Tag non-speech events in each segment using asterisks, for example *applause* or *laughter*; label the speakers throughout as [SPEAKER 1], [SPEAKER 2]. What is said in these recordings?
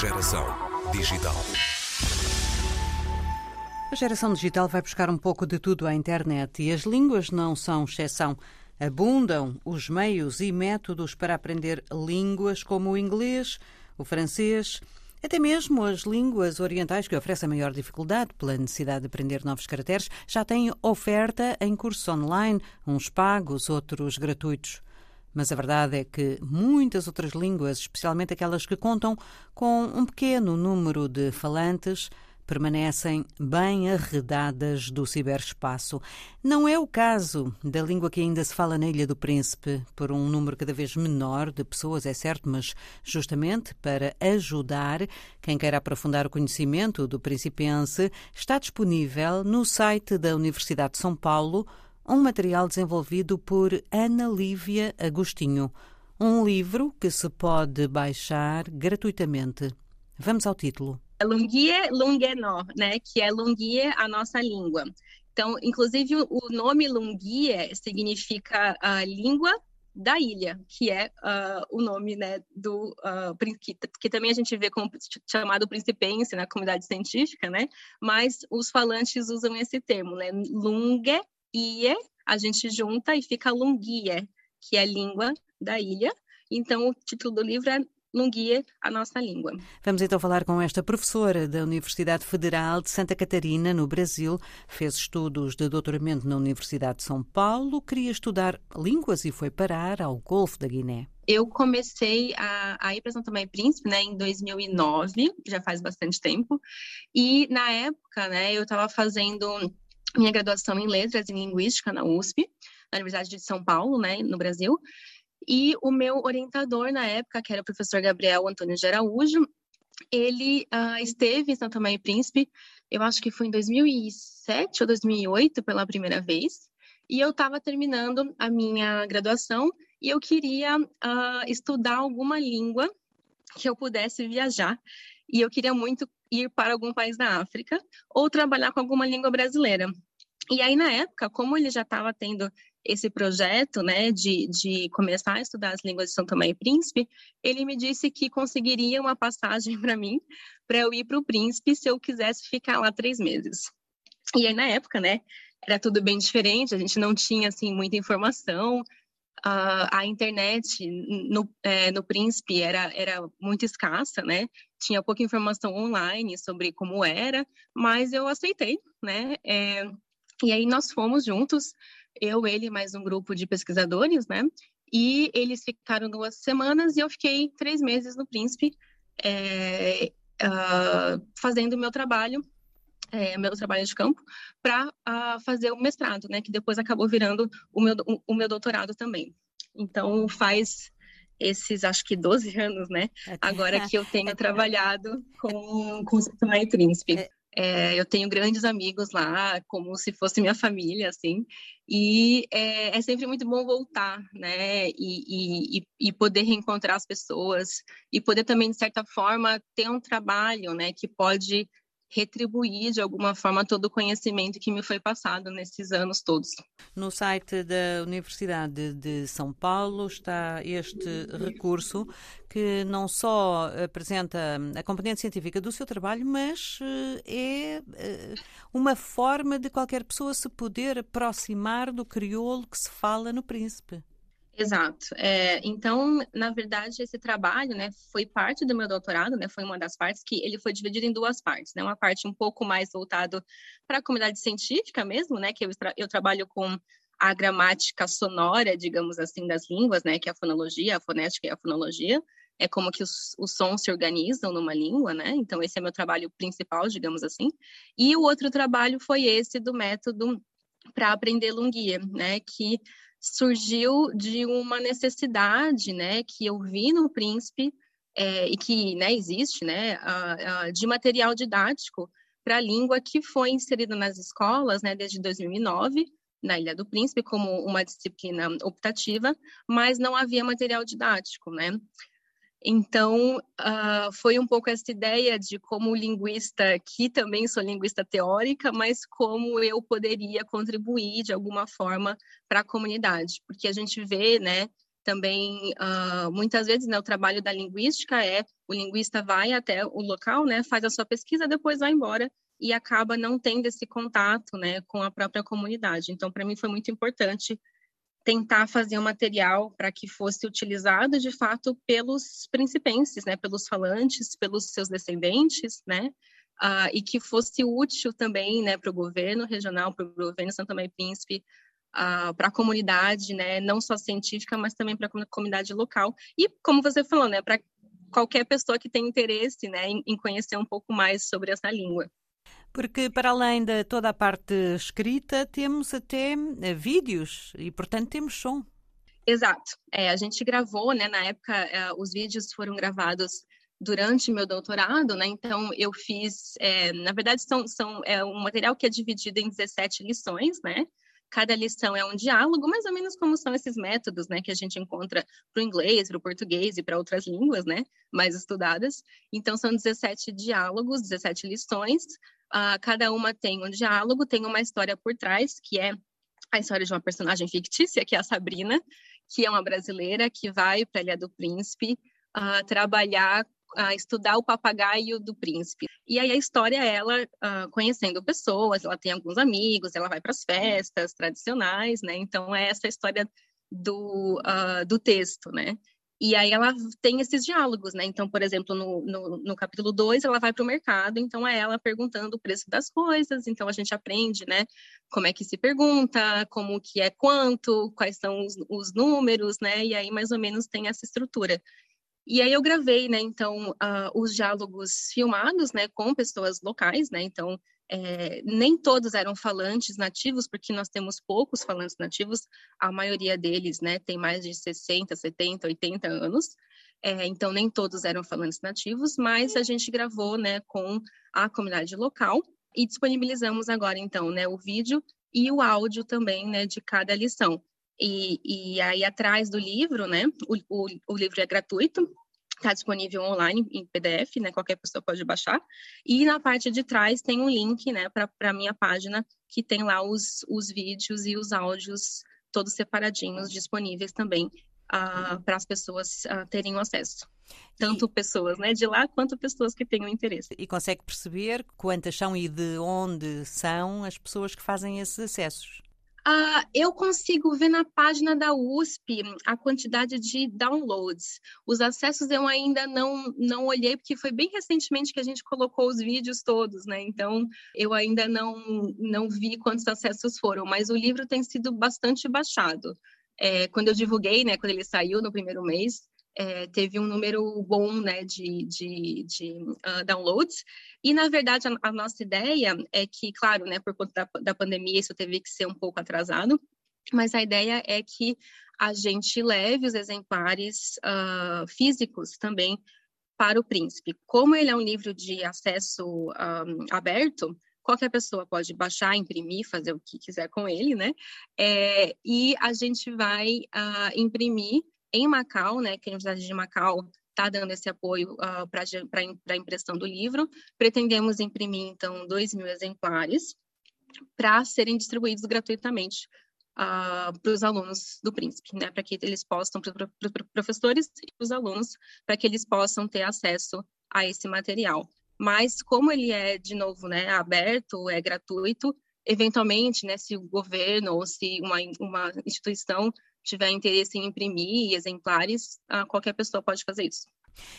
[SPEAKER 1] Geração digital.
[SPEAKER 2] A geração digital vai buscar um pouco de tudo à internet e as línguas não são exceção. Abundam os meios e métodos para aprender línguas como o inglês, o francês, até mesmo as línguas orientais, que oferecem maior dificuldade pela necessidade de aprender novos caracteres, já têm oferta em cursos online, uns pagos, outros gratuitos. Mas a verdade é que muitas outras línguas, especialmente aquelas que contam com um pequeno número de falantes, permanecem bem arredadas do ciberespaço. Não é o caso da língua que ainda se fala na Ilha do Príncipe, por um número cada vez menor de pessoas, é certo, mas justamente para ajudar quem queira aprofundar o conhecimento do principense, está disponível no site da Universidade de São Paulo um material desenvolvido por Ana Lívia Agostinho, um livro que se pode baixar gratuitamente. Vamos ao título.
[SPEAKER 3] Lungie Lungenó, né, que é Lungie a nossa língua. Então, inclusive, o nome Lungie significa a língua da ilha, que é uh, o nome né, do uh, que, que, também a gente vê como chamado principense na comunidade científica, né? Mas os falantes usam esse termo, né? Lunge, ie, a gente junta e fica Lungie, que é a língua da ilha. Então, o título do livro é num guia a nossa língua.
[SPEAKER 2] Vamos então falar com esta professora da Universidade Federal de Santa Catarina, no Brasil. Fez estudos de doutoramento na Universidade de São Paulo, queria estudar línguas e foi parar ao Golfo da Guiné.
[SPEAKER 3] Eu comecei a, a ir para São Tomé e Príncipe né, em 2009, já faz bastante tempo, e na época né, eu estava fazendo minha graduação em Letras e Linguística na USP, na Universidade de São Paulo, né, no Brasil, e o meu orientador na época, que era o professor Gabriel Antônio de Araújo, ele uh, esteve em Santa Maria e Príncipe, eu acho que foi em 2007 ou 2008 pela primeira vez, e eu estava terminando a minha graduação e eu queria uh, estudar alguma língua que eu pudesse viajar. E eu queria muito ir para algum país da África ou trabalhar com alguma língua brasileira. E aí, na época, como ele já estava tendo esse projeto, né, de, de começar a estudar as línguas de São Tomé e Príncipe, ele me disse que conseguiria uma passagem *laughs* para mim, para eu ir para o Príncipe, se eu quisesse ficar lá três meses. E aí, na época, né, era tudo bem diferente, a gente não tinha, assim, muita informação, Uh, a internet no, é, no Príncipe era, era muito escassa, né? Tinha pouca informação online sobre como era, mas eu aceitei, né? É, e aí nós fomos juntos eu, ele mais um grupo de pesquisadores, né? E eles ficaram duas semanas e eu fiquei três meses no Príncipe é, uh, fazendo o meu trabalho, é, meu trabalho de campo, para uh, ah, fazer o mestrado, né? Que depois acabou virando o meu, o, o meu doutorado também. Então faz esses acho que 12 anos, né? Agora que eu *laughs* tenho trabalhado com, com o Tomé Príncipe. É, eu tenho grandes amigos lá, como se fosse minha família, assim, e é, é sempre muito bom voltar, né, e, e, e, poder reencontrar as pessoas, e poder também, de certa forma, ter um trabalho, né, que pode retribuir de alguma forma todo o conhecimento que me foi passado nesses anos todos.
[SPEAKER 2] No site da Universidade de São Paulo está este recurso que não só apresenta a componente científica do seu trabalho, mas eh, é eh, uma forma de qualquer pessoa se poder aproximar do crioulo que se fala no Príncipe.
[SPEAKER 3] Exato. É, então, na verdade, esse trabalho, né, foi parte do meu doutorado, né, foi uma das partes que ele foi dividido em duas partes, né, uma parte um pouco mais voltado para a comunidade científica mesmo, né, que eu, eu trabalho com a gramática sonora, digamos assim, das línguas, né, que é a fonologia, a fonética e a fonologia, é como que os, os sons se organizam numa língua, né, então esse é meu trabalho principal, digamos assim, e o outro trabalho foi esse do método para aprender lunguia, né, que surgiu de uma necessidade, né, que eu vi no Príncipe é, e que, né, existe, né, de material didático para a língua que foi inserido nas escolas, né, desde 2009 na Ilha do Príncipe como uma disciplina optativa, mas não havia material didático, né? Então, uh, foi um pouco essa ideia de como linguista, que também sou linguista teórica, mas como eu poderia contribuir de alguma forma para a comunidade, porque a gente vê, né, também uh, muitas vezes né, o trabalho da linguística é o linguista vai até o local, né, faz a sua pesquisa, depois vai embora e acaba não tendo esse contato, né, com a própria comunidade. Então, para mim foi muito importante tentar fazer um material para que fosse utilizado de fato pelos principenses, né, pelos falantes, pelos seus descendentes, né, uh, e que fosse útil também, né, para o governo regional, para o governo São Tomé e Príncipe, uh, para a comunidade, né, não só científica, mas também para a comunidade local. E, como você falou, né, para qualquer pessoa que tem interesse né, em, em conhecer um pouco mais sobre essa língua.
[SPEAKER 2] Porque, para além de toda a parte escrita, temos até eh, vídeos e, portanto, temos som.
[SPEAKER 3] Exato. É, a gente gravou, né? Na época, é, os vídeos foram gravados durante meu doutorado, né? Então, eu fiz, é, na verdade, são, são é um material que é dividido em 17 lições, né? Cada lição é um diálogo, mais ou menos como são esses métodos, né, que a gente encontra para o inglês, para o português e para outras línguas, né, mais estudadas. Então, são 17 diálogos, 17 lições. Uh, cada uma tem um diálogo, tem uma história por trás, que é a história de uma personagem fictícia, que é a Sabrina, que é uma brasileira que vai para a Ilha do Príncipe uh, trabalhar a estudar o papagaio do príncipe. E aí a história é ela uh, conhecendo pessoas, ela tem alguns amigos, ela vai para as festas tradicionais, né? Então é essa história do, uh, do texto, né? E aí ela tem esses diálogos, né? Então, por exemplo, no, no, no capítulo 2, ela vai para o mercado, então é ela perguntando o preço das coisas, então a gente aprende, né? Como é que se pergunta, como que é quanto, quais são os, os números, né? E aí mais ou menos tem essa estrutura. E aí eu gravei, né, então, uh, os diálogos filmados, né, com pessoas locais, né, então, é, nem todos eram falantes nativos, porque nós temos poucos falantes nativos, a maioria deles, né, tem mais de 60, 70, 80 anos, é, então nem todos eram falantes nativos, mas a gente gravou, né, com a comunidade local e disponibilizamos agora, então, né, o vídeo e o áudio também, né, de cada lição. E, e aí atrás do livro, né? O, o, o livro é gratuito, está disponível online em PDF, né? Qualquer pessoa pode baixar. E na parte de trás tem um link, né? Para a minha página que tem lá os, os vídeos e os áudios todos separadinhos disponíveis também uh, para as pessoas uh, terem acesso. Tanto e... pessoas né, de lá quanto pessoas que tenham interesse.
[SPEAKER 2] E consegue perceber quantas são e de onde são as pessoas que fazem esses acessos?
[SPEAKER 3] Uh, eu consigo ver na página da USP a quantidade de downloads. Os acessos eu ainda não, não olhei, porque foi bem recentemente que a gente colocou os vídeos todos, né? Então, eu ainda não, não vi quantos acessos foram, mas o livro tem sido bastante baixado. É, quando eu divulguei, né, quando ele saiu no primeiro mês, é, teve um número bom né, de, de, de uh, downloads. E, na verdade, a, a, nossa ideia é que, claro, né, por conta da, da pandemia, isso teve que ser um pouco atrasado, mas a ideia é que a gente leve os exemplares uh, físicos também para o príncipe. Como ele é um livro de acesso um, ah, aberto, qualquer pessoa pode baixar, imprimir, fazer o que quiser com ele, né? É, e a gente vai uh, imprimir em Macau, né, que a Universidade de Macau está dando esse apoio uh, para a impressão do livro. Pretendemos imprimir, então, 2 mil exemplares para serem distribuídos gratuitamente uh, para os alunos do Príncipe, né, para que eles possam, para os professores e os alunos, para que eles possam ter acesso a esse material. Mas como ele é, de novo, né, aberto, é gratuito, eventualmente, né, se o governo ou se uma, uma instituição tiver interesse em imprimir exemplares, qualquer pessoa pode fazer isso.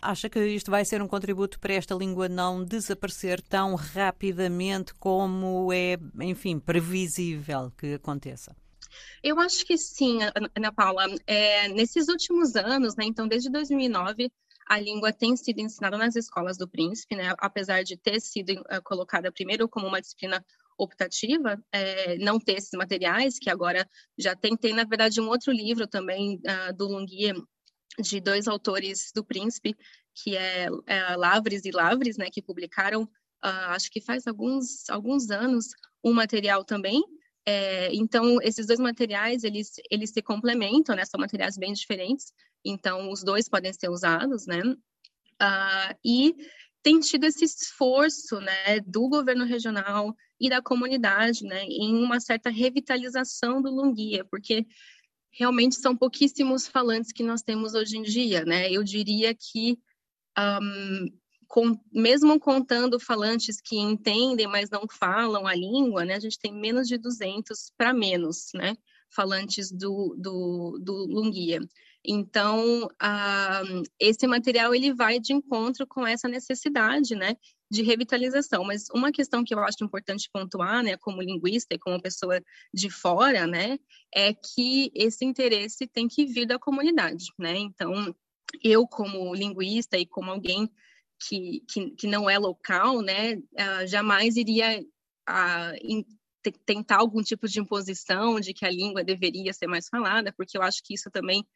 [SPEAKER 2] Acha que isto vai ser um contributo para esta língua não desaparecer tão rapidamente como é, enfim, previsível que aconteça?
[SPEAKER 3] Eu acho que sim, Ana Paula. É, nesses últimos anos, né, então desde 2009, a língua tem sido ensinada nas escolas do Príncipe, né, apesar de ter sido uh, colocada primeiro como uma disciplina optativa, é, não ter esses materiais, que agora já tem, tem na verdade um outro livro também uh, do Lunguia, de dois autores do Príncipe, que é, é Lavres e Lavres, né, que publicaram, uh, acho que faz alguns, alguns anos, um material também, é, então, esses dois materiais, eles, eles se complementam, né? São materiais bem diferentes. Então, os dois podem ser usados, né? Uh, e tem tido esse esforço, né, do governo regional e da comunidade, né, em uma certa revitalização do Lunguia, porque realmente são pouquíssimos falantes que nós temos hoje em dia, né? Eu diria que um, com, mesmo contando falantes que entendem, mas não falam a língua, né, a gente tem menos de 200 para menos, né, falantes do, do, do Lungia. Então, esse material ele vai de encontro com essa necessidade, né, de revitalização. Mas uma questão que eu acho importante pontuar, né, como linguista e como pessoa de fora, né, é que esse interesse tem que vir da comunidade, né. Então, eu como linguista e como alguém que, que, que não é local, né, uh, jamais iria in, tentar algum tipo de imposição de que a língua deveria ser mais falada, porque eu acho que isso também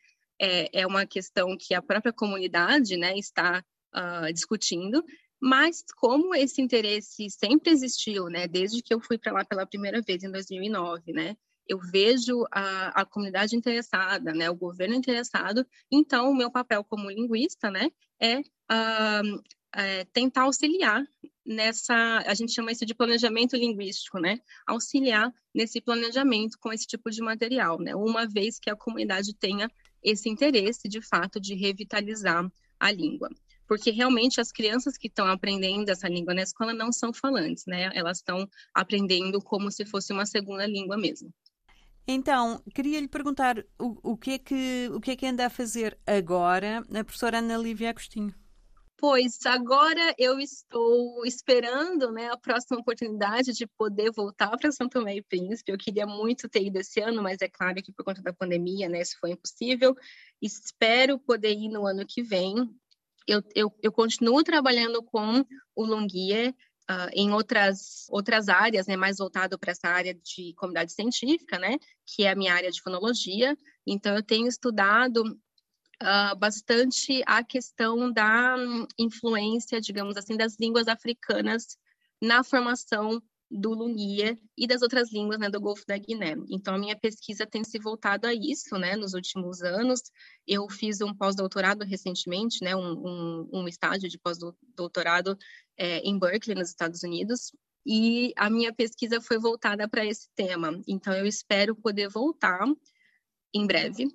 [SPEAKER 3] é, é uma questão que a própria comunidade né, está uh, discutindo, mas como esse interesse sempre existiu, né, desde que eu fui para lá pela primeira vez em 2009, né, eu vejo a, a comunidade interessada, né, o governo interessado, então o meu papel como linguista, né, é, uh, é tentar auxiliar nessa, a gente chama isso de planejamento linguístico, né, auxiliar nesse planejamento com esse tipo de material, né, uma vez que a comunidade tenha esse interesse, de fato, de revitalizar a língua. Porque realmente as crianças que estão aprendendo essa língua na escola não são falantes, né? Elas estão aprendendo como se fosse uma segunda língua mesmo.
[SPEAKER 2] Então, queria lhe perguntar o, o, que é que, o que é que anda a fazer agora a professora Ana Lívia Agostinho?
[SPEAKER 3] Pois agora eu estou esperando né, a próxima oportunidade de poder voltar para São Tomé e Príncipe. Eu queria muito ter ido esse ano, mas é claro que por conta da pandemia, né, isso foi impossível. Espero poder ir no ano que vem. Eu, eu, eu continuo trabalhando com o Longuier uh, em outras, outras áreas, né, mais voltado para essa área de comunidade científica, né, que é a minha área de fonologia. Então, eu tenho estudado uh, bastante a questão da influência, digamos assim, das línguas africanas na formação do Lungia e das outras línguas né, do Golfo da Guiné. Então, a minha pesquisa tem se voltado a isso, né, nos últimos anos. Eu fiz um pós-doutorado recentemente, né, um, um, um estágio de pós-doutorado é, em Berkeley, nos Estados Unidos, e a minha pesquisa foi voltada para esse tema. Então, eu espero poder voltar em breve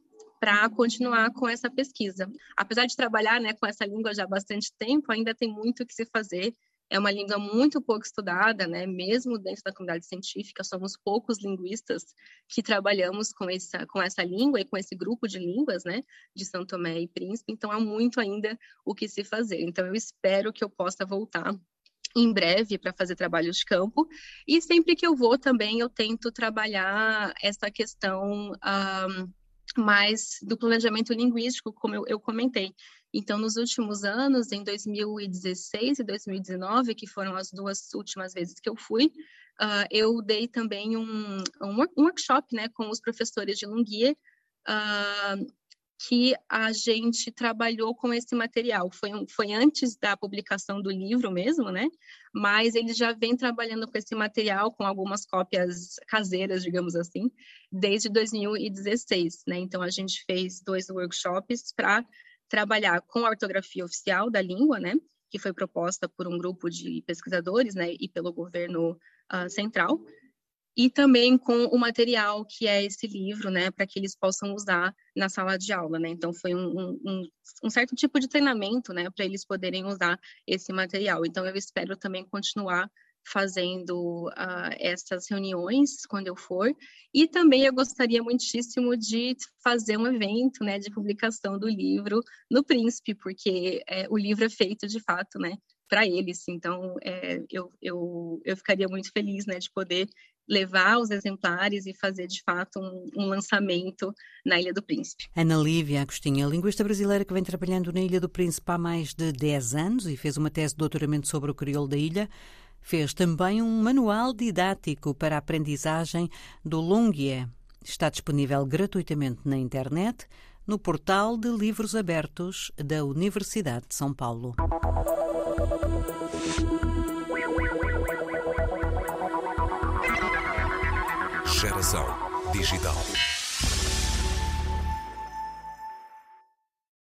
[SPEAKER 3] para continuar com essa pesquisa. Apesar de trabalhar né, com essa língua já há bastante tempo, ainda tem muito que se fazer. É uma língua muito pouco estudada, né? mesmo dentro da comunidade científica, somos poucos linguistas que trabalhamos com essa, com essa língua e com esse grupo de línguas né? de São Tomé e Príncipe, então há muito ainda o que se fazer. Então, eu espero que eu possa voltar em breve para fazer trabalhos de campo. E sempre que eu vou também, eu tento trabalhar essa questão um, mais do planejamento linguístico, como eu, eu, comentei. Então, nos últimos anos, em 2016 e 2019, que foram as duas últimas vezes que eu fui, uh, eu dei também um, um, workshop né, com os professores de Lunguia, uh, que a gente trabalhou com esse material. Foi, foi antes da publicação do livro mesmo, né? Mas eles já vêm trabalhando com esse material, com algumas cópias caseiras, digamos assim, desde 2016, né? Então, a gente fez dois workshops para trabalhar com a ortografia oficial da língua, né? Que foi proposta por um grupo de pesquisadores, né? E pelo governo uh, central e também com o material que é esse livro, né, para que eles possam usar na sala de aula, né. Então foi um, um, um certo tipo de treinamento, né, para eles poderem usar esse material. Então eu espero também continuar fazendo uh, essas reuniões quando eu for e também eu gostaria muitíssimo de fazer um evento né de publicação do livro no Príncipe porque é, o livro é feito de fato né para eles então é, eu, eu, eu ficaria muito feliz né de poder levar os exemplares e fazer de fato um, um, lançamento na Ilha do Príncipe.
[SPEAKER 2] Ana Lívia Agostinha, linguista brasileira que vem trabalhando na Ilha do Príncipe há mais de 10 anos e fez uma tese de doutoramento sobre o crioulo da ilha, fez também um manual didático para a aprendizagem do Lungie. Está disponível gratuitamente na internet no portal de livros abertos da Universidade de São Paulo. Geração Digital.